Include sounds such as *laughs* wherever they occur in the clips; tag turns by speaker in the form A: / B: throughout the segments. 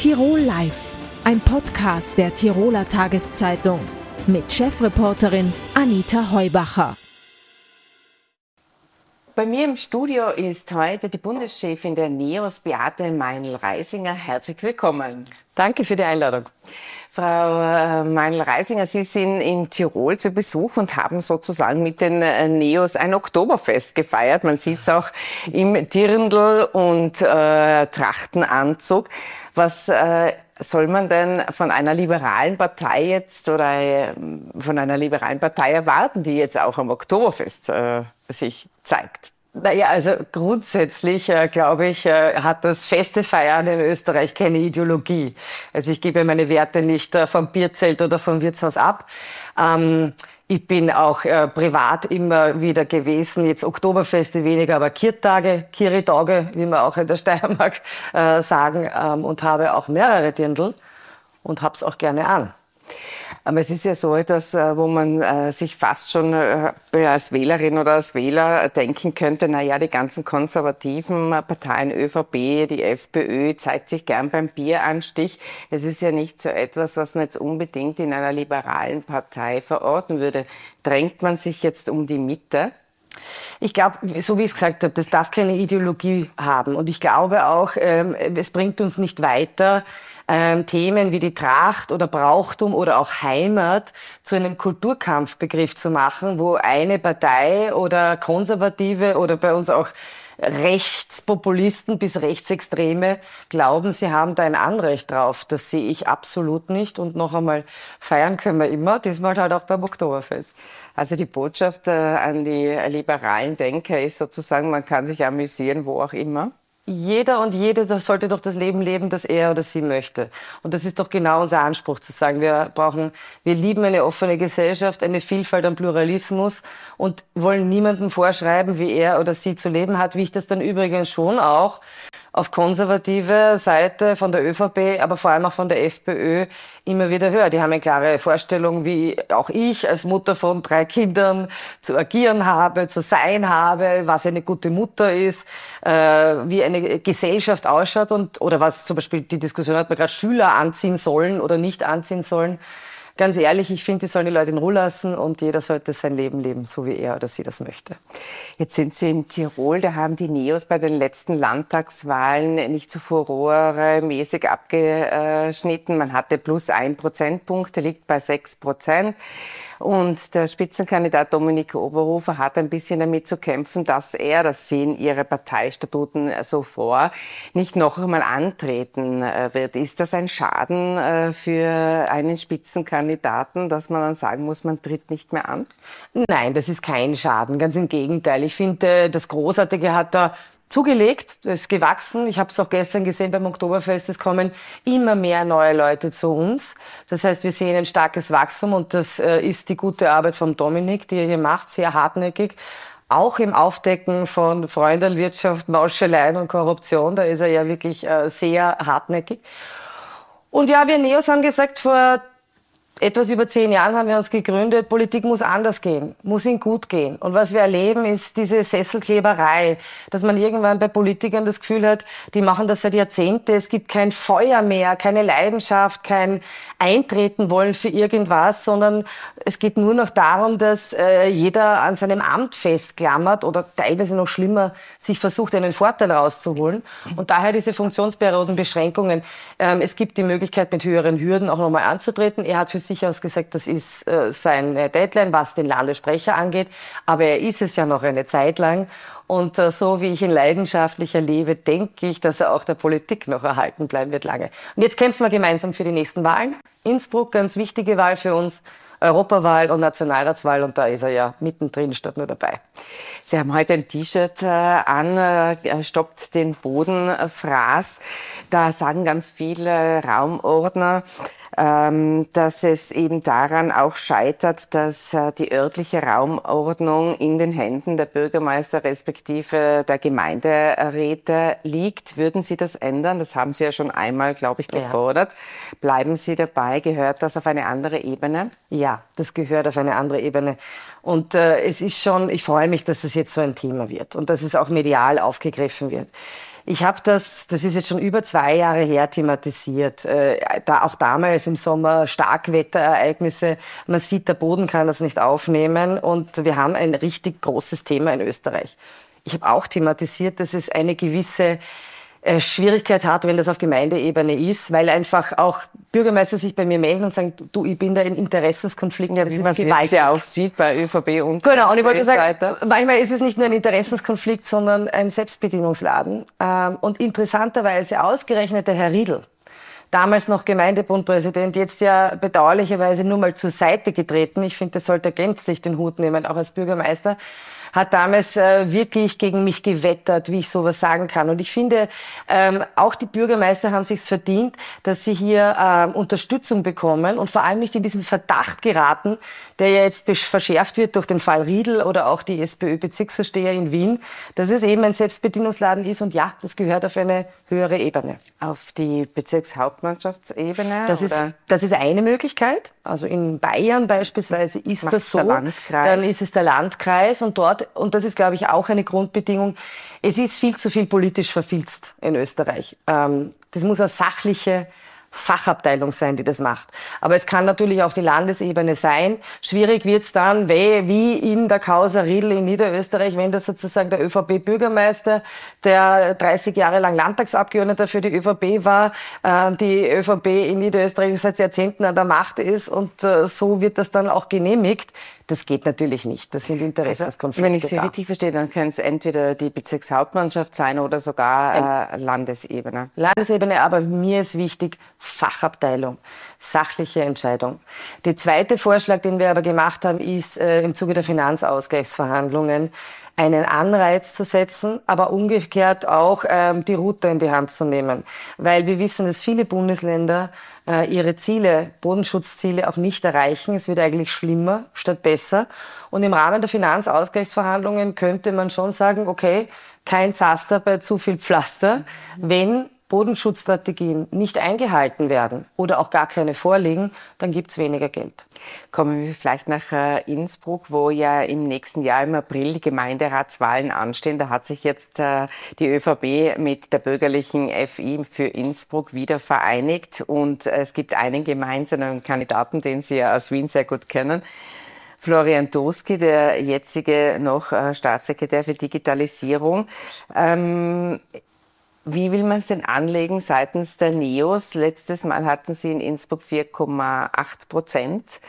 A: Tirol Live, ein Podcast der Tiroler Tageszeitung mit Chefreporterin Anita Heubacher.
B: Bei mir im Studio ist heute die Bundeschefin der NEOS, Beate Meinl-Reisinger. Herzlich willkommen.
C: Danke für die Einladung.
B: Frau äh, Meinl-Reisinger, Sie sind in Tirol zu Besuch und haben sozusagen mit den äh, Neos ein Oktoberfest gefeiert. Man sieht es auch im Dirndl und äh, Trachtenanzug. Was äh, soll man denn von einer liberalen Partei jetzt oder äh, von einer liberalen Partei erwarten, die jetzt auch am Oktoberfest äh, sich zeigt?
C: Naja, also grundsätzlich, äh, glaube ich, äh, hat das feste Feiern in Österreich keine Ideologie. Also ich gebe meine Werte nicht äh, vom Bierzelt oder vom Wirtshaus ab. Ähm, ich bin auch äh, privat immer wieder gewesen, jetzt Oktoberfeste weniger, aber Kirtage, Kiritage, wie wir auch in der Steiermark äh, sagen, ähm, und habe auch mehrere Dirndl und hab's auch gerne an.
B: Aber es ist ja so etwas, äh, wo man äh, sich fast schon äh, als Wählerin oder als Wähler denken könnte, na ja, die ganzen konservativen Parteien, ÖVP, die FPÖ, zeigt sich gern beim Bieranstich. Es ist ja nicht so etwas, was man jetzt unbedingt in einer liberalen Partei verorten würde. Drängt man sich jetzt um die Mitte?
C: Ich glaube, so wie ich es gesagt habe, das darf keine Ideologie haben. Und ich glaube auch, ähm, es bringt uns nicht weiter, ähm, Themen wie die Tracht oder Brauchtum oder auch Heimat zu einem Kulturkampfbegriff zu machen, wo eine Partei oder Konservative oder bei uns auch Rechtspopulisten bis Rechtsextreme glauben, sie haben da ein Anrecht drauf. Das sehe ich absolut nicht. Und noch einmal, feiern können wir immer, diesmal halt auch beim Oktoberfest.
B: Also die Botschaft äh, an die liberalen Denker ist sozusagen, man kann sich amüsieren, wo auch immer
C: jeder und jede sollte doch das Leben leben, das er oder sie möchte. Und das ist doch genau unser Anspruch zu sagen, wir brauchen, wir lieben eine offene Gesellschaft, eine Vielfalt an Pluralismus und wollen niemandem vorschreiben, wie er oder sie zu leben hat, wie ich das dann übrigens schon auch auf konservative Seite von der ÖVP, aber vor allem auch von der FPÖ immer wieder höre. Die haben eine klare Vorstellung, wie auch ich als Mutter von drei Kindern zu agieren habe, zu sein habe, was eine gute Mutter ist, äh, wie eine Gesellschaft ausschaut und oder was zum Beispiel die Diskussion hat man gerade Schüler anziehen sollen oder nicht anziehen sollen ganz ehrlich, ich finde, die sollen die Leute in Ruhe lassen und jeder sollte sein Leben leben, so wie er oder sie das möchte.
B: Jetzt sind Sie in Tirol, da haben die Neos bei den letzten Landtagswahlen nicht so furore-mäßig abgeschnitten. Man hatte plus ein Prozentpunkt, der liegt bei sechs Prozent. Und der Spitzenkandidat Dominik Oberhofer hat ein bisschen damit zu kämpfen, dass er, das sehen ihre Parteistatuten so vor, nicht noch einmal antreten äh, wird. Ist das ein Schaden äh, für einen Spitzenkandidaten, dass man dann sagen muss, man tritt nicht mehr an?
C: Nein, das ist kein Schaden. Ganz im Gegenteil. Ich finde, das Großartige hat da zugelegt, ist gewachsen. Ich habe es auch gestern gesehen beim Oktoberfest, es kommen immer mehr neue Leute zu uns. Das heißt, wir sehen ein starkes Wachstum und das äh, ist die gute Arbeit von Dominik, die er hier macht, sehr hartnäckig. Auch im Aufdecken von Freundelwirtschaft, Mauscheleien und Korruption, da ist er ja wirklich äh, sehr hartnäckig. Und ja, wir Neos haben gesagt, vor etwas über zehn Jahren haben wir uns gegründet, Politik muss anders gehen, muss ihnen gut gehen. Und was wir erleben, ist diese Sesselkleberei, dass man irgendwann bei Politikern das Gefühl hat, die machen das seit Jahrzehnten, es gibt kein Feuer mehr, keine Leidenschaft, kein Eintreten wollen für irgendwas, sondern es geht nur noch darum, dass äh, jeder an seinem Amt festklammert oder teilweise noch schlimmer, sich versucht, einen Vorteil rauszuholen. Und daher diese Funktionsperiodenbeschränkungen. Ähm, es gibt die Möglichkeit, mit höheren Hürden auch nochmal anzutreten. Er hat für sich aus gesagt, das ist äh, seine Deadline, was den Landessprecher angeht. Aber er ist es ja noch eine Zeit lang. Und äh, so wie ich ihn leidenschaftlich erlebe, denke ich, dass er auch der Politik noch erhalten bleiben wird lange. Und jetzt kämpfen wir gemeinsam für die nächsten Wahlen. Innsbruck, ganz wichtige Wahl für uns. Europawahl und Nationalratswahl und da ist er ja mittendrin statt nur dabei.
B: Sie haben heute ein T-Shirt äh, an, stoppt den Boden, Fraß. Da sagen ganz viele Raumordner, dass es eben daran auch scheitert, dass äh, die örtliche Raumordnung in den Händen der Bürgermeister respektive der Gemeinderäte liegt. Würden Sie das ändern? Das haben Sie ja schon einmal, glaube ich, gefordert. Ja. Bleiben Sie dabei? Gehört das auf eine andere Ebene?
C: Ja, das gehört auf eine andere Ebene. Und äh, es ist schon, ich freue mich, dass es jetzt so ein Thema wird und dass es auch medial aufgegriffen wird. Ich habe das, das ist jetzt schon über zwei Jahre her, thematisiert. Äh, da auch damals im Sommer Starkwetterereignisse. Man sieht, der Boden kann das nicht aufnehmen und wir haben ein richtig großes Thema in Österreich. Ich habe auch thematisiert, dass es eine gewisse Schwierigkeit hat, wenn das auf Gemeindeebene ist, weil einfach auch Bürgermeister sich bei mir melden und sagen, du, ich bin da in Interessenskonflikten.
B: Ja, wie man es ja auch sieht bei ÖVP und
C: Genau, und ich wollte sagen, manchmal ist es nicht nur ein Interessenskonflikt, sondern ein Selbstbedienungsladen. Ähm, und interessanterweise ausgerechnet der Herr Riedl, damals noch Gemeindebundpräsident, jetzt ja bedauerlicherweise nur mal zur Seite getreten. Ich finde, das sollte er gänzlich den Hut nehmen, auch als Bürgermeister hat damals äh, wirklich gegen mich gewettert, wie ich sowas sagen kann. Und ich finde, ähm, auch die Bürgermeister haben sich verdient, dass sie hier äh, Unterstützung bekommen und vor allem nicht in diesen Verdacht geraten, der ja jetzt verschärft wird durch den Fall Riedel oder auch die SPÖ-Bezirksvorsteher in Wien, dass es eben ein Selbstbedienungsladen ist und ja, das gehört auf eine höhere Ebene.
B: Auf die Bezirkshauptmannschaftsebene?
C: Das, ist, das ist eine Möglichkeit. Also in Bayern beispielsweise ist Macht das so. Dann ist es der Landkreis und dort und das ist, glaube ich, auch eine Grundbedingung, es ist viel zu viel politisch verfilzt in Österreich. Ähm, das muss eine sachliche Fachabteilung sein, die das macht. Aber es kann natürlich auch die Landesebene sein. Schwierig wird es dann, wie in der Causa Riedl in Niederösterreich, wenn das sozusagen der ÖVP-Bürgermeister, der 30 Jahre lang Landtagsabgeordneter für die ÖVP war, äh, die ÖVP in Niederösterreich seit Jahrzehnten an der Macht ist und äh, so wird das dann auch genehmigt. Das geht natürlich nicht. Das sind Interessenskonflikte.
B: Also, wenn ich Sie richtig verstehe, dann können es entweder die Bezirkshauptmannschaft sein oder sogar äh, Landesebene.
C: Landesebene, aber mir ist wichtig, Fachabteilung, sachliche Entscheidung. Der zweite Vorschlag, den wir aber gemacht haben, ist äh, im Zuge der Finanzausgleichsverhandlungen einen Anreiz zu setzen, aber umgekehrt auch ähm, die Route in die Hand zu nehmen. Weil wir wissen, dass viele Bundesländer äh, ihre Ziele, Bodenschutzziele auch nicht erreichen. Es wird eigentlich schlimmer statt besser. Und im Rahmen der Finanzausgleichsverhandlungen könnte man schon sagen, okay, kein Zaster bei zu viel Pflaster, wenn Bodenschutzstrategien nicht eingehalten werden oder auch gar keine vorliegen, dann gibt es weniger Geld.
B: Kommen wir vielleicht nach äh, Innsbruck, wo ja im nächsten Jahr im April die Gemeinderatswahlen anstehen. Da hat sich jetzt äh, die ÖVP mit der bürgerlichen FI für Innsbruck wieder vereinigt und es gibt einen gemeinsamen Kandidaten, den Sie ja aus Wien sehr gut kennen. Florian Doski, der jetzige noch äh, Staatssekretär für Digitalisierung. Ähm, wie will man es denn anlegen seitens der NEOS? Letztes Mal hatten Sie in Innsbruck 4,8 Prozent.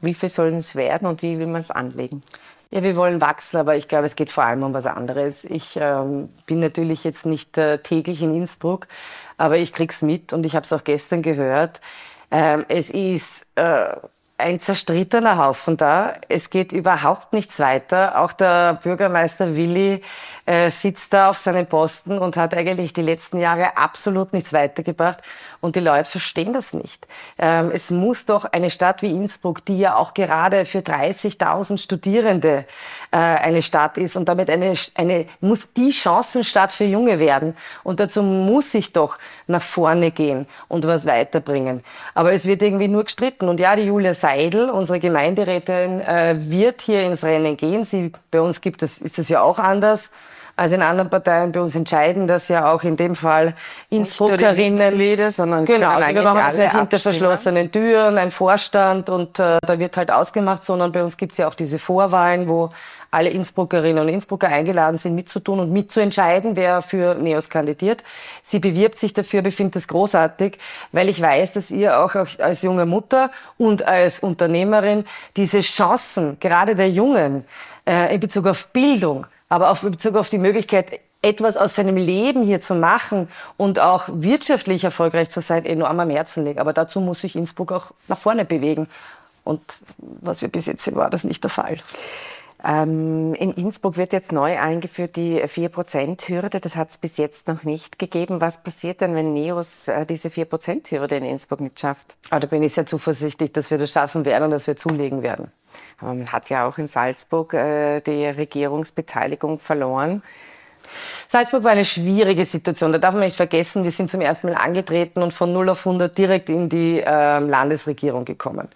B: Wie viel sollen es werden und wie will man es anlegen?
C: Ja, wir wollen wachsen, aber ich glaube, es geht vor allem um was anderes. Ich ähm, bin natürlich jetzt nicht äh, täglich in Innsbruck, aber ich krieg's mit und ich habe es auch gestern gehört. Ähm, es ist äh, ein zerstrittener Haufen da. Es geht überhaupt nichts weiter. Auch der Bürgermeister Willi äh, sitzt da auf seinem Posten und hat eigentlich die letzten Jahre absolut nichts weitergebracht. Und die Leute verstehen das nicht. Ähm, es muss doch eine Stadt wie Innsbruck, die ja auch gerade für 30.000 Studierende äh, eine Stadt ist und damit eine, eine, muss die Chancenstadt für Junge werden. Und dazu muss ich doch nach vorne gehen und was weiterbringen. Aber es wird irgendwie nur gestritten. Und ja, die Julia Seidel, unsere Gemeinderätin, äh, wird hier ins Rennen gehen. Sie, bei uns gibt es, ist es ja auch anders als in anderen Parteien. Bei uns entscheiden das ja auch in dem Fall Innsbruckerinnen.
B: Nicht sondern
C: genau, also wir machen das nicht hinter verschlossenen Türen, ein Vorstand und äh, da wird halt ausgemacht, sondern bei uns gibt es ja auch diese Vorwahlen, wo alle Innsbruckerinnen und Innsbrucker eingeladen sind, mitzutun und mitzuentscheiden, wer für NEOS kandidiert. Sie bewirbt sich dafür, befindet das großartig, weil ich weiß, dass ihr auch als junge Mutter und als Unternehmerin diese Chancen, gerade der Jungen, äh, in Bezug auf Bildung, aber auch in Bezug auf die Möglichkeit, etwas aus seinem Leben hier zu machen und auch wirtschaftlich erfolgreich zu sein, enorm am Herzen liegt. Aber dazu muss sich Innsbruck auch nach vorne bewegen. Und was wir bis jetzt sehen, war das nicht der Fall.
B: Ähm, in Innsbruck wird jetzt neu eingeführt die 4%-Hürde. Das hat es bis jetzt noch nicht gegeben. Was passiert denn, wenn NEOS äh, diese 4%-Hürde in Innsbruck nicht schafft?
C: Ah, da bin ich sehr zuversichtlich, dass wir das schaffen werden und dass wir zulegen werden.
B: Aber man hat ja auch in Salzburg äh, die Regierungsbeteiligung verloren.
C: Salzburg war eine schwierige Situation. Da darf man nicht vergessen, wir sind zum ersten Mal angetreten und von 0 auf 100 direkt in die äh, Landesregierung gekommen.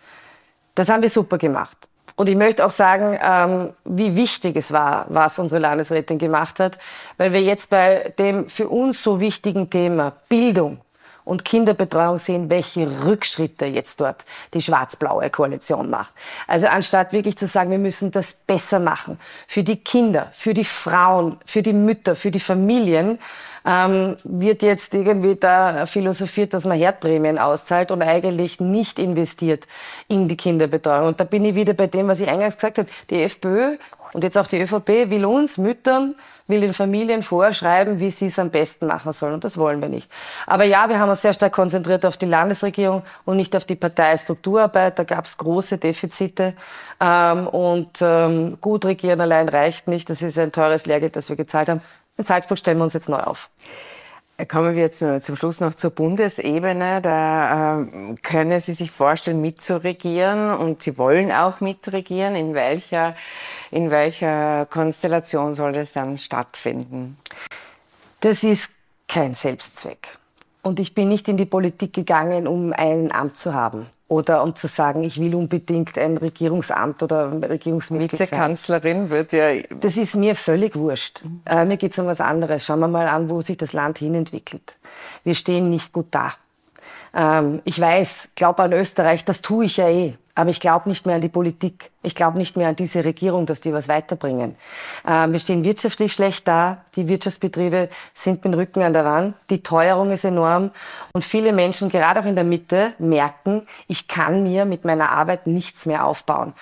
C: Das haben wir super gemacht. Und ich möchte auch sagen, ähm, wie wichtig es war, was unsere Landesrätin gemacht hat, weil wir jetzt bei dem für uns so wichtigen Thema Bildung und Kinderbetreuung sehen, welche Rückschritte jetzt dort die schwarz-blaue Koalition macht. Also anstatt wirklich zu sagen, wir müssen das besser machen für die Kinder, für die Frauen, für die Mütter, für die Familien, ähm, wird jetzt irgendwie da philosophiert, dass man Herdprämien auszahlt und eigentlich nicht investiert in die Kinderbetreuung. Und da bin ich wieder bei dem, was ich eingangs gesagt habe. Die FPÖ und jetzt auch die ÖVP will uns Müttern, will den Familien vorschreiben, wie sie es am besten machen sollen. Und das wollen wir nicht. Aber ja, wir haben uns sehr stark konzentriert auf die Landesregierung und nicht auf die Parteistrukturarbeit. Da gab es große Defizite. Ähm, und ähm, gut regieren allein reicht nicht. Das ist ein teures Lehrgeld, das wir gezahlt haben. In Salzburg stellen wir uns jetzt neu auf.
B: Kommen wir jetzt zum Schluss noch zur Bundesebene. Da äh, können Sie sich vorstellen, mitzuregieren und Sie wollen auch mitregieren. In welcher, in welcher Konstellation soll das dann stattfinden?
C: Das ist kein Selbstzweck. Und ich bin nicht in die Politik gegangen, um ein Amt zu haben oder um zu sagen, ich will unbedingt ein Regierungsamt oder Regierungsmitglied
B: Vizekanzlerin wird ja...
C: Das ist mir völlig wurscht. Äh, mir geht es um was anderes. Schauen wir mal an, wo sich das Land hinentwickelt. Wir stehen nicht gut da. Ähm, ich weiß, glaube an Österreich, das tue ich ja eh. Aber ich glaube nicht mehr an die Politik. Ich glaube nicht mehr an diese Regierung, dass die was weiterbringen. Ähm, wir stehen wirtschaftlich schlecht da. Die Wirtschaftsbetriebe sind mit dem Rücken an der Wand. Die Teuerung ist enorm. Und viele Menschen, gerade auch in der Mitte, merken, ich kann mir mit meiner Arbeit nichts mehr aufbauen.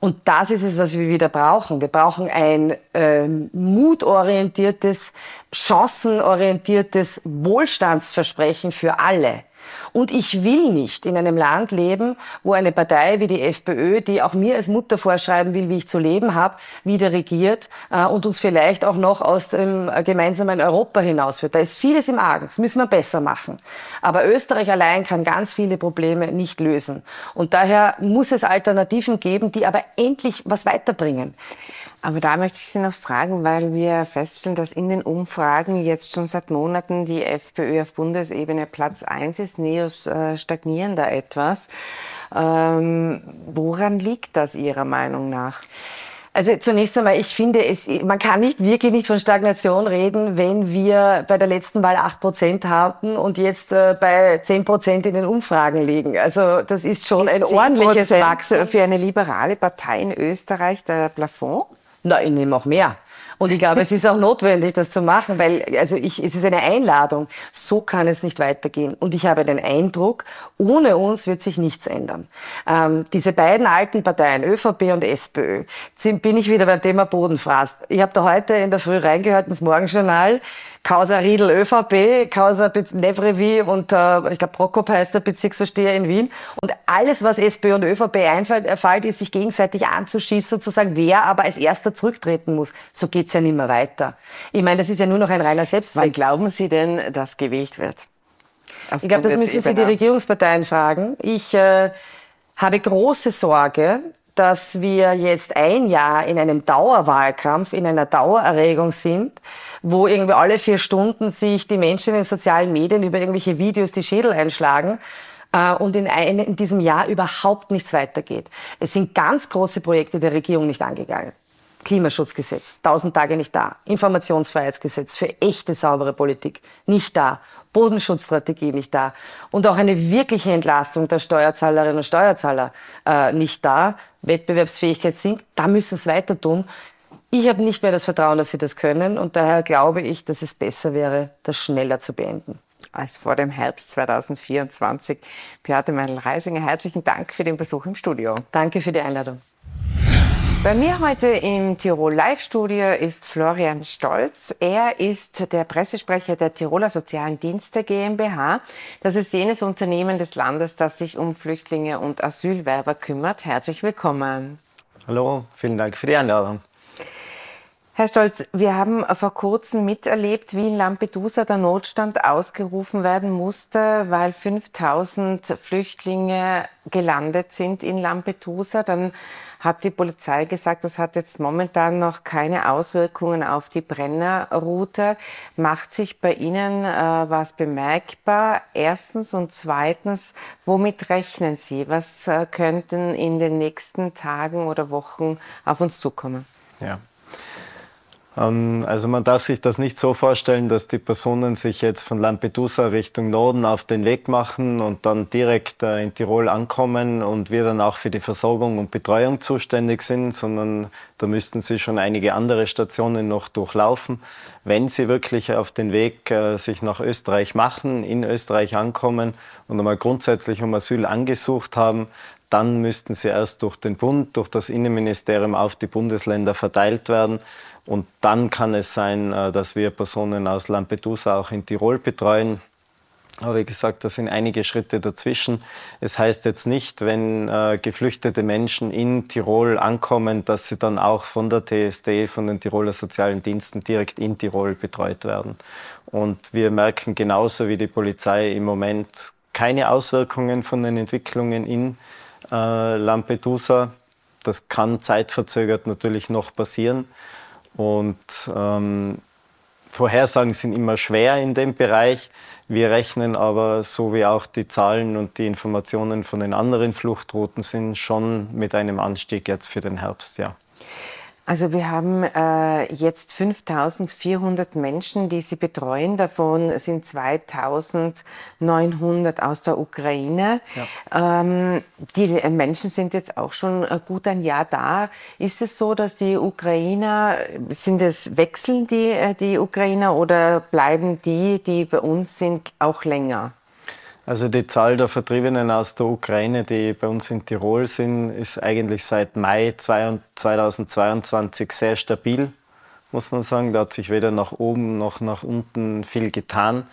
C: Und das ist es, was wir wieder brauchen. Wir brauchen ein ähm, mutorientiertes, chancenorientiertes Wohlstandsversprechen für alle. Und ich will nicht in einem Land leben, wo eine Partei wie die FPÖ, die auch mir als Mutter vorschreiben will, wie ich zu leben habe, wieder regiert äh, und uns vielleicht auch noch aus dem äh, gemeinsamen Europa hinausführt. Da ist vieles im Argen. Das müssen wir besser machen. Aber Österreich allein kann ganz viele Probleme nicht lösen. Und daher muss es Alternativen geben, die aber endlich was weiterbringen.
B: Aber da möchte ich Sie noch fragen, weil wir feststellen, dass in den Umfragen jetzt schon seit Monaten die FPÖ auf Bundesebene Platz 1 ist. Neos äh, stagnieren da etwas. Ähm, woran liegt das Ihrer Meinung nach?
C: Also zunächst einmal, ich finde, es, man kann nicht wirklich nicht von Stagnation reden, wenn wir bei der letzten Wahl 8 Prozent hatten und jetzt äh, bei 10 Prozent in den Umfragen liegen. Also das ist schon ist ein ordentliches Wachstum.
B: Für eine liberale Partei in Österreich der Plafond?
C: Na, ich nehme auch mehr. Und ich glaube, es ist auch notwendig, das zu machen, weil also ich, es ist eine Einladung. So kann es nicht weitergehen. Und ich habe den Eindruck, ohne uns wird sich nichts ändern. Ähm, diese beiden alten Parteien, ÖVP und SPÖ, bin ich wieder beim Thema Bodenfraß. Ich habe da heute in der Früh reingehört ins Morgenjournal. Causa Riedel ÖVP, Causa Nevrevi und äh, ich glaube Prokop heißt der Bezirksvorsteher in Wien. Und alles, was SPÖ und ÖVP einfällt, erfällt, ist sich gegenseitig anzuschießen, sozusagen, wer aber als erster zurücktreten muss. So geht's ja nicht mehr weiter. Ich meine, das ist ja nur noch ein reiner Selbstzweck.
B: Wann glauben Sie denn, dass gewählt wird?
C: ich glaube, das müssen Sie die Regierungsparteien fragen. Ich äh, habe große Sorge, dass wir jetzt ein Jahr in einem Dauerwahlkampf, in einer Dauererregung sind, wo irgendwie alle vier Stunden sich die Menschen in den sozialen Medien über irgendwelche Videos die Schädel einschlagen äh, und in, ein, in diesem Jahr überhaupt nichts weitergeht. Es sind ganz große Projekte der Regierung nicht angegangen. Klimaschutzgesetz, tausend Tage nicht da. Informationsfreiheitsgesetz für echte saubere Politik nicht da. Bodenschutzstrategie nicht da und auch eine wirkliche Entlastung der Steuerzahlerinnen und Steuerzahler äh, nicht da. Wettbewerbsfähigkeit sinkt, da müssen sie weiter tun. Ich habe nicht mehr das Vertrauen, dass sie das können und daher glaube ich, dass es besser wäre, das schneller zu beenden.
B: Als vor dem Herbst 2024. Beate Meindl-Reisinger, herzlichen Dank für den Besuch im Studio.
C: Danke für die Einladung.
B: Bei mir heute im Tirol Live-Studio ist Florian Stolz. Er ist der Pressesprecher der Tiroler Sozialen Dienste GmbH. Das ist jenes Unternehmen des Landes, das sich um Flüchtlinge und Asylwerber kümmert. Herzlich willkommen.
D: Hallo, vielen Dank für die Einladung.
B: Herr Stolz, wir haben vor kurzem miterlebt, wie in Lampedusa der Notstand ausgerufen werden musste, weil 5000 Flüchtlinge gelandet sind in Lampedusa. Dann hat die Polizei gesagt, das hat jetzt momentan noch keine Auswirkungen auf die Brennerroute. Macht sich bei Ihnen äh, was bemerkbar? Erstens und zweitens, womit rechnen Sie? Was äh, könnten in den nächsten Tagen oder Wochen auf uns zukommen?
D: Ja, also man darf sich das nicht so vorstellen, dass die Personen sich jetzt von Lampedusa Richtung Norden auf den Weg machen und dann direkt äh, in Tirol ankommen und wir dann auch für die Versorgung und Betreuung zuständig sind, sondern da müssten sie schon einige andere Stationen noch durchlaufen. Wenn sie wirklich auf den Weg äh, sich nach Österreich machen, in Österreich ankommen und einmal grundsätzlich um Asyl angesucht haben, dann müssten sie erst durch den Bund, durch das Innenministerium auf die Bundesländer verteilt werden. Und dann kann es sein, äh, dass wir Personen aus Lampedusa auch in Tirol betreuen. Aber wie gesagt, da sind einige Schritte dazwischen. Es heißt jetzt nicht, wenn äh, geflüchtete Menschen in Tirol ankommen, dass sie dann auch von der TSD, von den Tiroler Sozialen Diensten direkt in Tirol betreut werden. Und wir merken genauso wie die Polizei im Moment keine Auswirkungen von den Entwicklungen in äh, Lampedusa. Das kann zeitverzögert natürlich noch passieren. Und ähm, Vorhersagen sind immer schwer in dem Bereich. Wir rechnen aber, so wie auch die Zahlen und die Informationen von den anderen Fluchtrouten sind, schon mit einem Anstieg jetzt für den Herbst, ja.
B: Also wir haben äh, jetzt 5400 Menschen, die Sie betreuen. Davon sind 2900 aus der Ukraine. Ja. Ähm, die Menschen sind jetzt auch schon gut ein Jahr da. Ist es so, dass die Ukrainer, sind es wechseln die, äh, die Ukrainer oder bleiben die, die bei uns sind, auch länger?
D: Also die Zahl der Vertriebenen aus der Ukraine, die bei uns in Tirol sind, ist eigentlich seit Mai 2022 sehr stabil, muss man sagen. Da hat sich weder nach oben noch nach unten viel getan.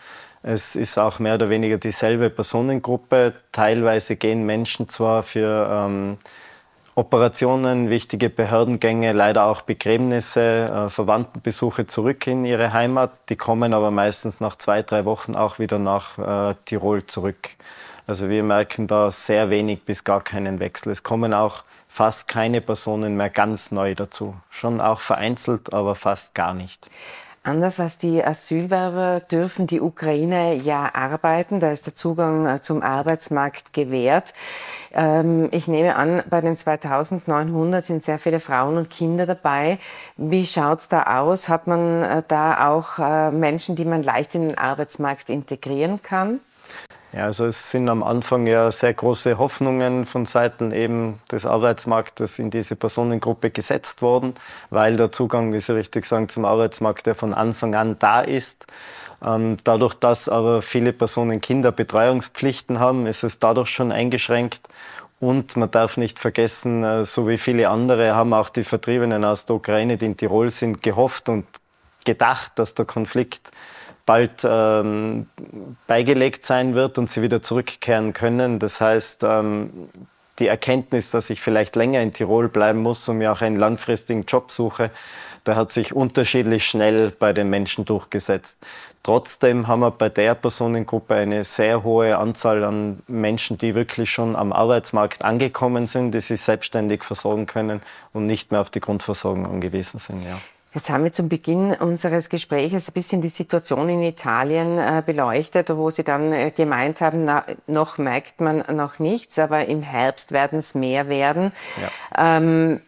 D: Es ist auch mehr oder weniger dieselbe Personengruppe. Teilweise gehen Menschen zwar für ähm, Operationen, wichtige Behördengänge, leider auch Begräbnisse, äh, Verwandtenbesuche zurück in ihre Heimat. Die kommen aber meistens nach zwei, drei Wochen auch wieder nach äh, Tirol zurück. Also wir merken da sehr wenig bis gar keinen Wechsel. Es kommen auch fast keine Personen mehr ganz neu dazu. Schon auch vereinzelt, aber fast gar nicht.
B: Anders als die Asylwerber dürfen die Ukrainer ja arbeiten. Da ist der Zugang äh, zum Arbeitsmarkt gewährt. Ähm, ich nehme an, bei den 2900 sind sehr viele Frauen und Kinder dabei. Wie schaut's da aus? Hat man äh, da auch äh, Menschen, die man leicht in den Arbeitsmarkt integrieren kann?
D: Ja, also es sind am Anfang ja sehr große Hoffnungen von Seiten eben des Arbeitsmarktes in diese Personengruppe gesetzt worden, weil der Zugang, wie Sie richtig sagen, zum Arbeitsmarkt ja von Anfang an da ist. Ähm, dadurch, dass aber viele Personen Kinderbetreuungspflichten haben, ist es dadurch schon eingeschränkt. Und man darf nicht vergessen, äh, so wie viele andere haben auch die Vertriebenen aus der Ukraine, die in Tirol sind, gehofft und gedacht, dass der Konflikt bald ähm, beigelegt sein wird und sie wieder zurückkehren können. Das heißt, ähm, die Erkenntnis, dass ich vielleicht länger in Tirol bleiben muss und mir auch einen langfristigen Job suche, der hat sich unterschiedlich schnell bei den Menschen durchgesetzt. Trotzdem haben wir bei der Personengruppe eine sehr hohe Anzahl an Menschen, die wirklich schon am Arbeitsmarkt angekommen sind, die sich selbstständig versorgen können und nicht mehr auf die Grundversorgung angewiesen sind. Ja.
B: Jetzt haben wir zum Beginn unseres Gesprächs ein bisschen die Situation in Italien äh, beleuchtet, wo Sie dann äh, gemeint haben, na, noch merkt man noch nichts, aber im Herbst werden es mehr werden. Ja. Ähm,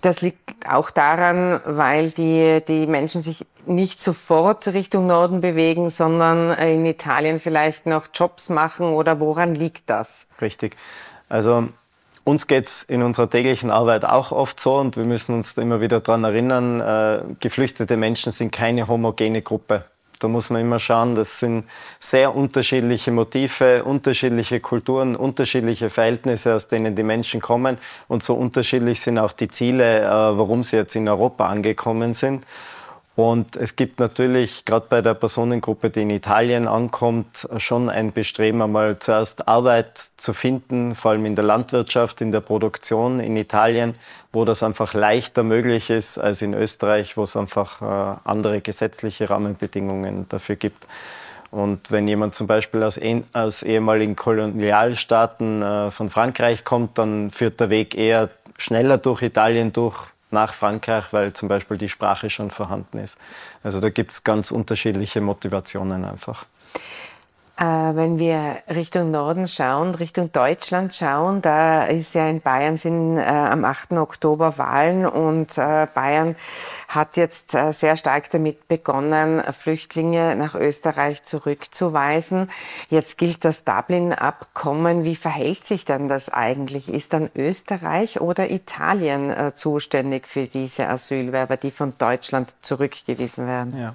B: das liegt auch daran, weil die, die Menschen sich nicht sofort Richtung Norden bewegen, sondern äh, in Italien vielleicht noch Jobs machen oder woran liegt das?
D: Richtig. Also uns geht es in unserer täglichen Arbeit auch oft so und wir müssen uns immer wieder daran erinnern, äh, geflüchtete Menschen sind keine homogene Gruppe. Da muss man immer schauen, das sind sehr unterschiedliche Motive, unterschiedliche Kulturen, unterschiedliche Verhältnisse, aus denen die Menschen kommen. Und so unterschiedlich sind auch die Ziele, äh, warum sie jetzt in Europa angekommen sind. Und es gibt natürlich gerade bei der Personengruppe, die in Italien ankommt, schon ein Bestreben, einmal zuerst Arbeit zu finden, vor allem in der Landwirtschaft, in der Produktion in Italien, wo das einfach leichter möglich ist als in Österreich, wo es einfach äh, andere gesetzliche Rahmenbedingungen dafür gibt. Und wenn jemand zum Beispiel aus, aus ehemaligen Kolonialstaaten äh, von Frankreich kommt, dann führt der Weg eher schneller durch Italien durch, nach Frankreich, weil zum Beispiel die Sprache schon vorhanden ist. Also da gibt es ganz unterschiedliche Motivationen einfach.
B: Äh, wenn wir Richtung Norden schauen, Richtung Deutschland schauen, da ist ja in Bayern sind äh, am 8. Oktober Wahlen und äh, Bayern hat jetzt äh, sehr stark damit begonnen, Flüchtlinge nach Österreich zurückzuweisen. Jetzt gilt das Dublin-Abkommen. Wie verhält sich dann das eigentlich? Ist dann Österreich oder Italien äh, zuständig für diese Asylwerber, die von Deutschland zurückgewiesen werden?
D: Ja.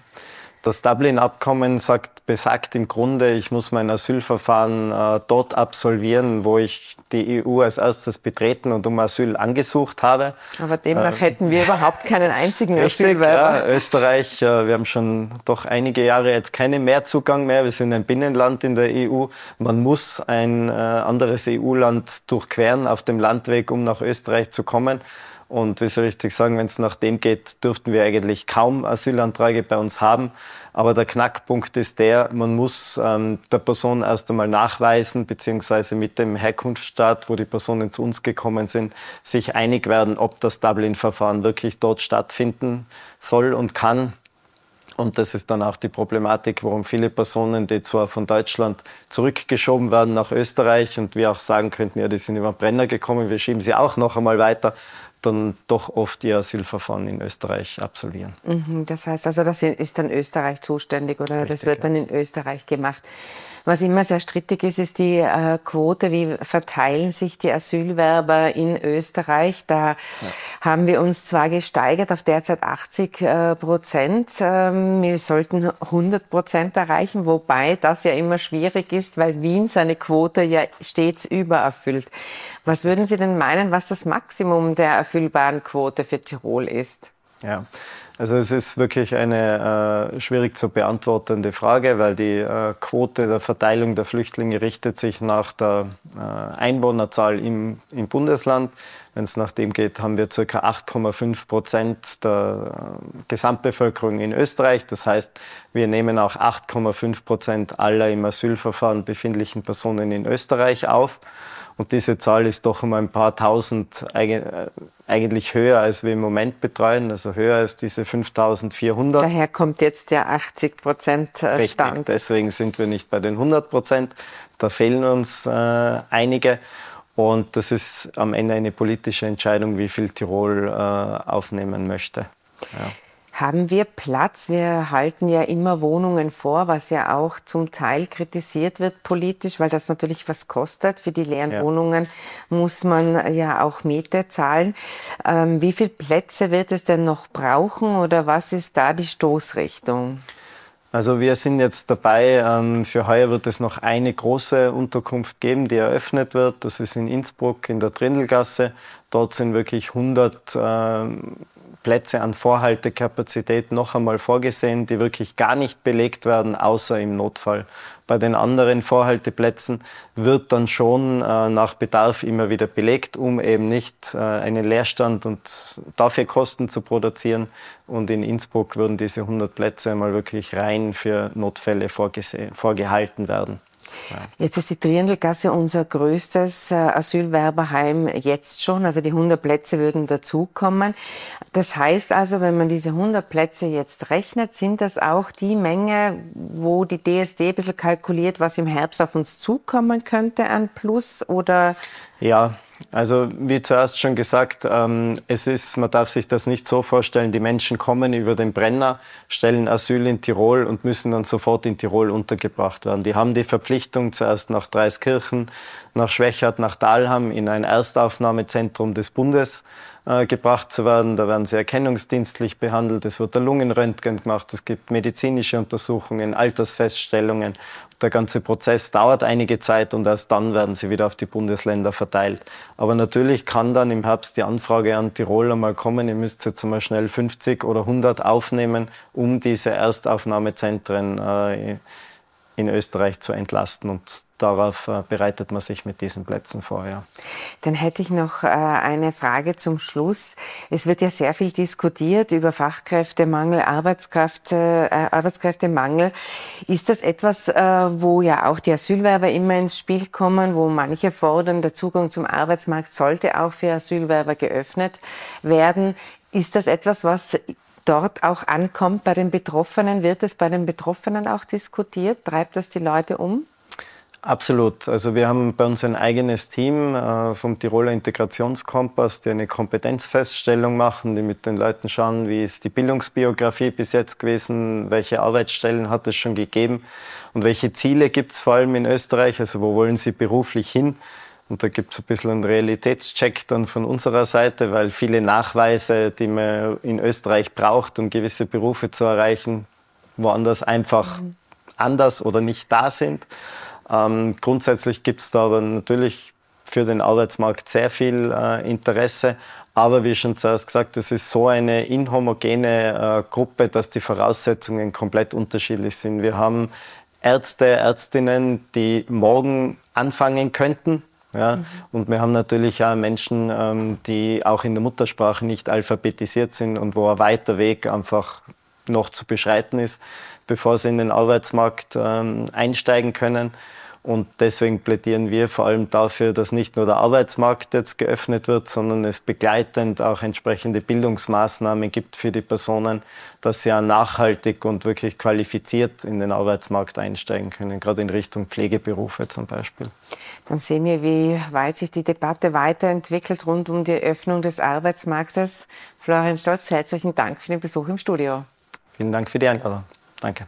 D: Das Dublin-Abkommen sagt, besagt im Grunde, ich muss mein Asylverfahren äh, dort absolvieren, wo ich die EU als erstes betreten und um Asyl angesucht habe.
B: Aber demnach äh, hätten wir überhaupt keinen einzigen *laughs* Asylwerber.
D: Ja, Österreich, äh, wir haben schon doch einige Jahre jetzt keinen Mehrzugang mehr. Wir sind ein Binnenland in der EU. Man muss ein äh, anderes EU-Land durchqueren auf dem Landweg, um nach Österreich zu kommen. Und wie ich richtig sagen, wenn es nach dem geht, dürften wir eigentlich kaum Asylanträge bei uns haben. Aber der Knackpunkt ist der, man muss ähm, der Person erst einmal nachweisen, beziehungsweise mit dem Herkunftsstaat, wo die Personen zu uns gekommen sind, sich einig werden, ob das Dublin-Verfahren wirklich dort stattfinden soll und kann. Und das ist dann auch die Problematik, warum viele Personen, die zwar von Deutschland zurückgeschoben werden nach Österreich und wir auch sagen könnten, ja, die sind über den Brenner gekommen, wir schieben sie auch noch einmal weiter, dann doch oft ihr Asylverfahren in Österreich absolvieren.
B: Mhm, das heißt also, das ist dann Österreich zuständig oder Richtig, das wird dann in Österreich gemacht. Was immer sehr strittig ist, ist die äh, Quote. Wie verteilen sich die Asylwerber in Österreich? Da ja. haben wir uns zwar gesteigert auf derzeit 80 äh, Prozent. Ähm, wir sollten 100 Prozent erreichen, wobei das ja immer schwierig ist, weil Wien seine Quote ja stets übererfüllt. Was würden Sie denn meinen, was das Maximum der erfüllbaren Quote für Tirol ist?
D: Ja, also es ist wirklich eine äh, schwierig zu beantwortende Frage, weil die äh, Quote der Verteilung der Flüchtlinge richtet sich nach der äh, Einwohnerzahl im, im Bundesland. Wenn es nach dem geht, haben wir ca. 8,5 Prozent der äh, Gesamtbevölkerung in Österreich. Das heißt, wir nehmen auch 8,5 Prozent aller im Asylverfahren befindlichen Personen in Österreich auf. Und diese Zahl ist doch um ein paar tausend äh, eigentlich höher, als wir im Moment betreuen, also höher als diese 5400.
B: Daher kommt jetzt der 80 Prozent äh, Stand.
D: Richtig, deswegen sind wir nicht bei den 100 Prozent. Da fehlen uns äh, einige. Und das ist am Ende eine politische Entscheidung, wie viel Tirol äh, aufnehmen möchte. Ja.
B: Haben wir Platz? Wir halten ja immer Wohnungen vor, was ja auch zum Teil kritisiert wird politisch, weil das natürlich was kostet. Für die leeren ja. Wohnungen muss man ja auch Miete zahlen. Ähm, wie viele Plätze wird es denn noch brauchen oder was ist da die Stoßrichtung?
D: Also wir sind jetzt dabei, ähm, für heuer wird es noch eine große Unterkunft geben, die eröffnet wird. Das ist in Innsbruck in der Trindelgasse. Dort sind wirklich 100 Plätze an Vorhaltekapazität noch einmal vorgesehen, die wirklich gar nicht belegt werden, außer im Notfall. Bei den anderen Vorhalteplätzen wird dann schon äh, nach Bedarf immer wieder belegt, um eben nicht äh, einen Leerstand und dafür Kosten zu produzieren. Und in Innsbruck würden diese 100 Plätze einmal wirklich rein für Notfälle vorgehalten werden.
B: Jetzt ist die Triendelgasse unser größtes äh, Asylwerberheim jetzt schon. Also die 100 Plätze würden dazukommen. Das heißt also, wenn man diese 100 Plätze jetzt rechnet, sind das auch die Menge, wo die DSD ein bisschen kalkuliert, was im Herbst auf uns zukommen könnte an Plus oder?
D: Ja, also wie zuerst schon gesagt, ähm, es ist, man darf sich das nicht so vorstellen, die Menschen kommen über den Brenner, stellen Asyl in Tirol und müssen dann sofort in Tirol untergebracht werden. Die haben die Verpflichtung, zuerst nach Dreiskirchen, nach Schwächert, nach Dahlham in ein Erstaufnahmezentrum des Bundes äh, gebracht zu werden. Da werden sie erkennungsdienstlich behandelt, es wird der Lungenröntgen gemacht, es gibt medizinische Untersuchungen, Altersfeststellungen der ganze Prozess dauert einige Zeit und erst dann werden sie wieder auf die Bundesländer verteilt. Aber natürlich kann dann im Herbst die Anfrage an Tirol einmal kommen, ihr müsst jetzt einmal schnell 50 oder 100 aufnehmen, um diese Erstaufnahmezentren äh, in Österreich zu entlasten. Und darauf äh, bereitet man sich mit diesen Plätzen vor. Ja.
B: Dann hätte ich noch äh, eine Frage zum Schluss. Es wird ja sehr viel diskutiert über Fachkräftemangel, Arbeitskraft, äh, Arbeitskräftemangel. Ist das etwas, wo ja auch die Asylwerber immer ins Spiel kommen, wo manche fordern, der Zugang zum Arbeitsmarkt sollte auch für Asylwerber geöffnet werden? Ist das etwas, was dort auch ankommt bei den Betroffenen? Wird es bei den Betroffenen auch diskutiert? Treibt das die Leute um?
D: Absolut. Also wir haben bei uns ein eigenes Team äh, vom Tiroler Integrationskompass, die eine Kompetenzfeststellung machen, die mit den Leuten schauen, wie ist die Bildungsbiografie bis jetzt gewesen, welche Arbeitsstellen hat es schon gegeben und welche Ziele gibt es vor allem in Österreich, also wo wollen sie beruflich hin. Und da gibt es ein bisschen einen Realitätscheck dann von unserer Seite, weil viele Nachweise, die man in Österreich braucht, um gewisse Berufe zu erreichen, woanders einfach mhm. anders oder nicht da sind. Ähm, grundsätzlich gibt es da aber natürlich für den Arbeitsmarkt sehr viel äh, Interesse. Aber wie schon zuerst gesagt, es ist so eine inhomogene äh, Gruppe, dass die Voraussetzungen komplett unterschiedlich sind. Wir haben Ärzte, Ärztinnen, die morgen anfangen könnten, ja? Mhm. Und wir haben natürlich auch Menschen, ähm, die auch in der Muttersprache nicht alphabetisiert sind und wo ein weiter Weg einfach noch zu beschreiten ist, bevor sie in den Arbeitsmarkt ähm, einsteigen können. Und deswegen plädieren wir vor allem dafür, dass nicht nur der Arbeitsmarkt jetzt geöffnet wird, sondern es begleitend auch entsprechende Bildungsmaßnahmen gibt für die Personen, dass sie auch nachhaltig und wirklich qualifiziert in den Arbeitsmarkt einsteigen können, gerade in Richtung Pflegeberufe zum Beispiel.
B: Dann sehen wir, wie weit sich die Debatte weiterentwickelt rund um die Öffnung des Arbeitsmarktes. Florian Stolz, herzlichen Dank für den Besuch im Studio.
D: Vielen Dank für die Einladung. Danke.